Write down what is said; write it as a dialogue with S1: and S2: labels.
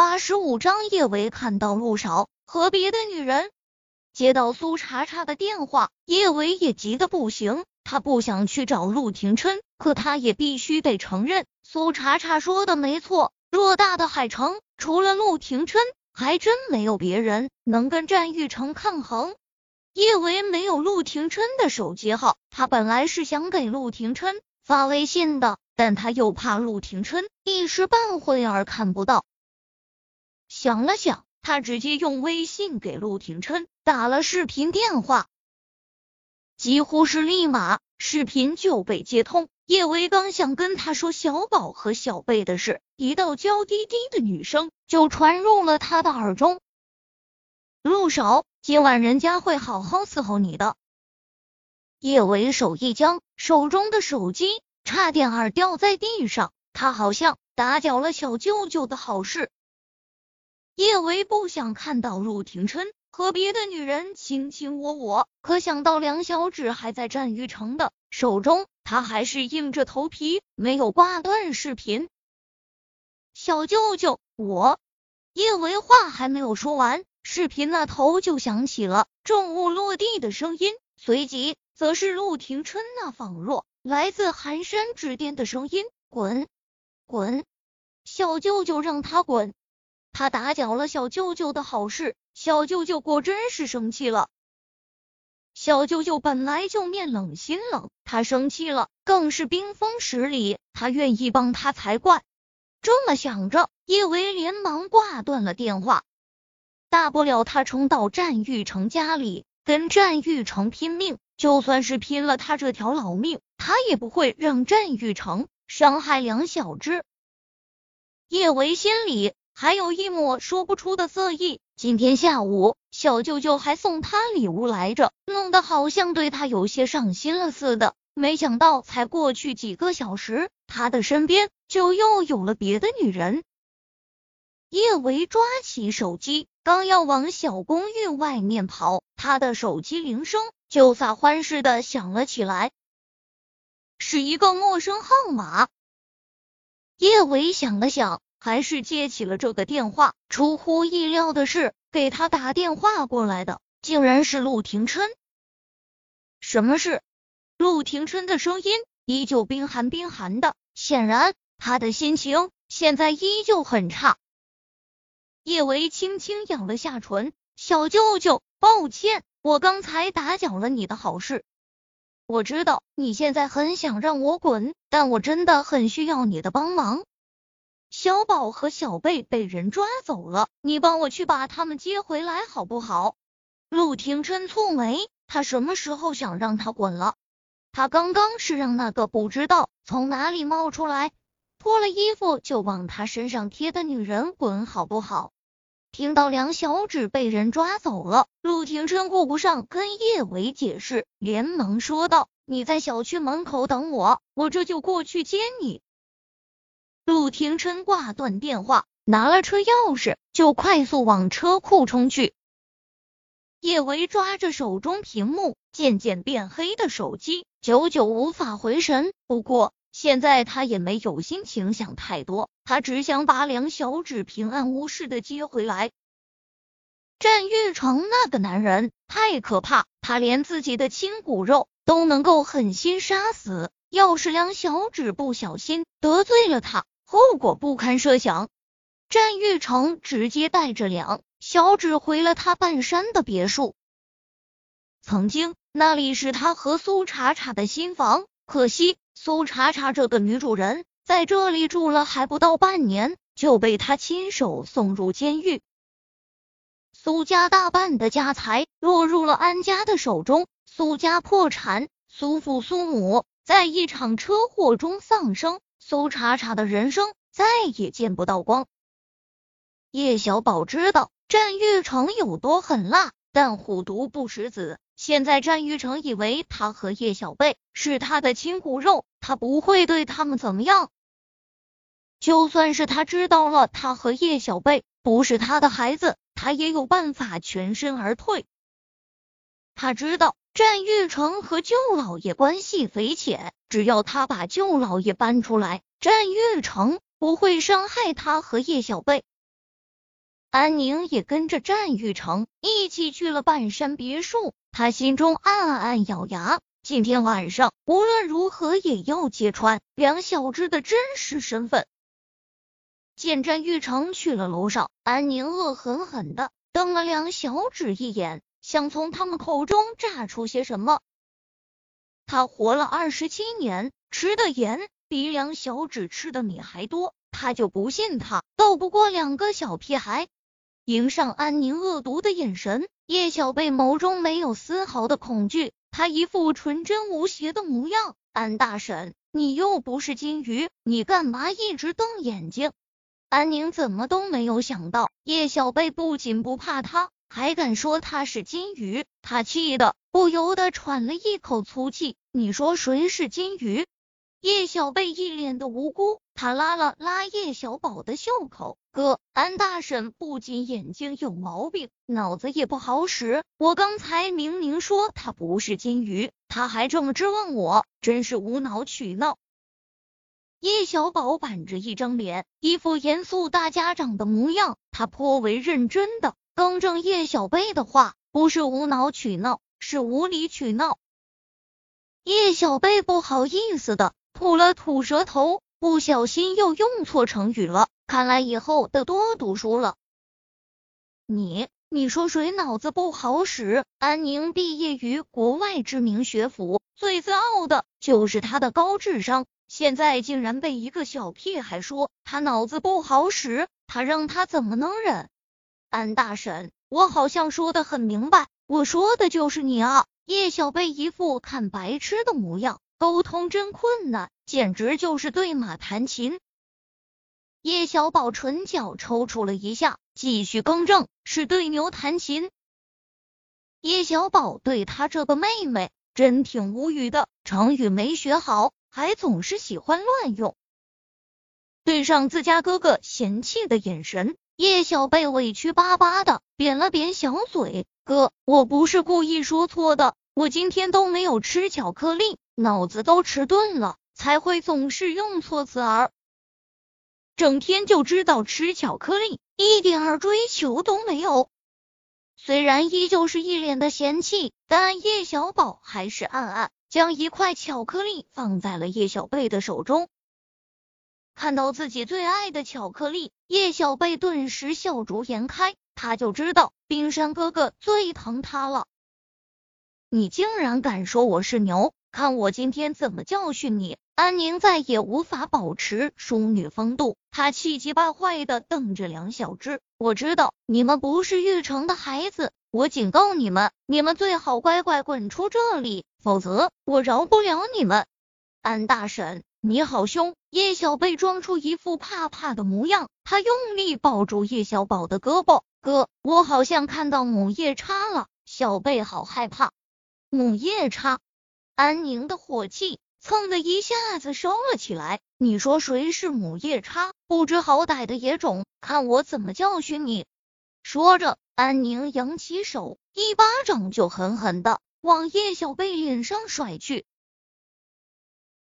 S1: 八十五章，叶维看到陆少和别的女人。接到苏茶茶的电话，叶维也急得不行。他不想去找陆廷琛，可他也必须得承认，苏茶茶说的没错。偌大的海城，除了陆廷琛，还真没有别人能跟战玉成抗衡。叶维没有陆廷琛的手机号，他本来是想给陆廷琛发微信的。但他又怕陆廷琛一时半会儿看不到，想了想，他直接用微信给陆廷琛打了视频电话，几乎是立马视频就被接通。叶维刚想跟他说小宝和小贝的事，一道娇滴滴的女声就传入了他的耳中：“陆少，今晚人家会好好伺候你的。”叶维手一僵，手中的手机。差点儿掉在地上，他好像打搅了小舅舅的好事。叶维不想看到陆廷琛和别的女人卿卿我我，可想到梁小芷还在战玉成的手中，他还是硬着头皮没有挂断视频。小舅舅，我……叶维话还没有说完，视频那头就响起了重物落地的声音，随即则是陆廷琛那仿若……来自寒山之巅的声音：“滚，滚！小舅舅让他滚，他打搅了小舅舅的好事。小舅舅果真是生气了。小舅舅本来就面冷心冷，他生气了更是冰封十里。他愿意帮他才怪。这么想着，叶维连忙挂断了电话。大不了他冲到战玉成家里，跟战玉成拼命。就算是拼了他这条老命。他也不会让战玉成伤害梁小只。叶维心里还有一抹说不出的色意。今天下午，小舅舅还送他礼物来着，弄得好像对他有些上心了似的。没想到，才过去几个小时，他的身边就又有了别的女人。叶维抓起手机，刚要往小公寓外面跑，他的手机铃声就撒欢似的响了起来。是一个陌生号码，叶伟想了想，还是接起了这个电话。出乎意料的是，给他打电话过来的竟然是陆廷琛。什么事？陆廷琛的声音依旧冰寒冰寒的，显然他的心情现在依旧很差。叶维轻轻咬了下唇：“小舅舅，抱歉，我刚才打搅了你的好事。”我知道你现在很想让我滚，但我真的很需要你的帮忙。小宝和小贝被人抓走了，你帮我去把他们接回来好不好？陆廷琛蹙眉，他什么时候想让他滚了？他刚刚是让那个不知道从哪里冒出来，脱了衣服就往他身上贴的女人滚好不好？听到梁小芷被人抓走了，陆廷琛顾不上跟叶伟解释，连忙说道：“你在小区门口等我，我这就过去接你。”陆廷琛挂断电话，拿了车钥匙，就快速往车库冲去。叶维抓着手中屏幕渐渐变黑的手机，久久无法回神。不过，现在他也没有心情想太多，他只想把梁小芷平安无事的接回来。战玉成那个男人太可怕，他连自己的亲骨肉都能够狠心杀死。要是梁小芷不小心得罪了他，后果不堪设想。战玉成直接带着两小芷回了他半山的别墅。曾经那里是他和苏茶茶的新房，可惜。苏茶茶这个女主人在这里住了还不到半年，就被他亲手送入监狱。苏家大半的家财落入了安家的手中，苏家破产，苏父苏母在一场车祸中丧生，苏茶茶的人生再也见不到光。叶小宝知道战玉成有多狠辣，但虎毒不食子。现在战玉成以为他和叶小贝是他的亲骨肉，他不会对他们怎么样。就算是他知道了他和叶小贝不是他的孩子，他也有办法全身而退。他知道战玉成和舅老爷关系匪浅，只要他把舅老爷搬出来，战玉成不会伤害他和叶小贝。安宁也跟着战玉成一起去了半山别墅。他心中暗暗咬牙，今天晚上无论如何也要揭穿梁小芝的真实身份。见战玉成去了楼上，安宁恶狠狠的瞪了梁小芷一眼，想从他们口中榨出些什么。他活了二十七年，吃的盐比梁小指吃的米还多，他就不信他斗不过两个小屁孩。迎上安宁恶毒的眼神，叶小贝眸中没有丝毫的恐惧，他一副纯真无邪的模样。安大婶，你又不是金鱼，你干嘛一直瞪眼睛？安宁怎么都没有想到，叶小贝不仅不怕他，还敢说他是金鱼，他气得不由得喘了一口粗气。你说谁是金鱼？叶小贝一脸的无辜，他拉了拉叶小宝的袖口，哥，安大婶不仅眼睛有毛病，脑子也不好使。我刚才明明说他不是金鱼，他还这么质问我，真是无脑取闹。叶小宝板着一张脸，一副严肃大家长的模样。他颇为认真的更正叶小贝的话：“不是无脑取闹，是无理取闹。”叶小贝不好意思的吐了吐舌头，不小心又用错成语了。看来以后得多读书了。你，你说谁脑子不好使？安宁毕业于国外知名学府，最自傲的就是他的高智商。现在竟然被一个小屁孩说他脑子不好使，他让他怎么能忍？安大婶，我好像说的很明白，我说的就是你啊！叶小贝一副看白痴的模样，沟通真困难，简直就是对马弹琴。叶小宝唇角抽搐了一下，继续更正，是对牛弹琴。叶小宝对他这个妹妹真挺无语的，成语没学好。还总是喜欢乱用，对上自家哥哥嫌弃的眼神，叶小贝委屈巴巴的扁了扁小嘴：“哥，我不是故意说错的，我今天都没有吃巧克力，脑子都迟钝了，才会总是用错词儿。整天就知道吃巧克力，一点儿追求都没有。”虽然依旧是一脸的嫌弃，但叶小宝还是暗暗。将一块巧克力放在了叶小贝的手中，看到自己最爱的巧克力，叶小贝顿时笑逐颜开。他就知道冰山哥哥最疼他了。你竟然敢说我是牛，看我今天怎么教训你！安宁再也无法保持淑女风度，她气急败坏的瞪着梁小芝。我知道你们不是玉成的孩子。我警告你们，你们最好乖乖滚出这里，否则我饶不了你们。安大婶，你好凶！叶小贝装出一副怕怕的模样，他用力抱住叶小宝的胳膊。哥，我好像看到母夜叉了。小贝好害怕。母夜叉？安宁的火气蹭的一下子烧了起来。你说谁是母夜叉？不知好歹的野种，看我怎么教训你！说着。安宁扬起手，一巴掌就狠狠的往叶小贝脸上甩去。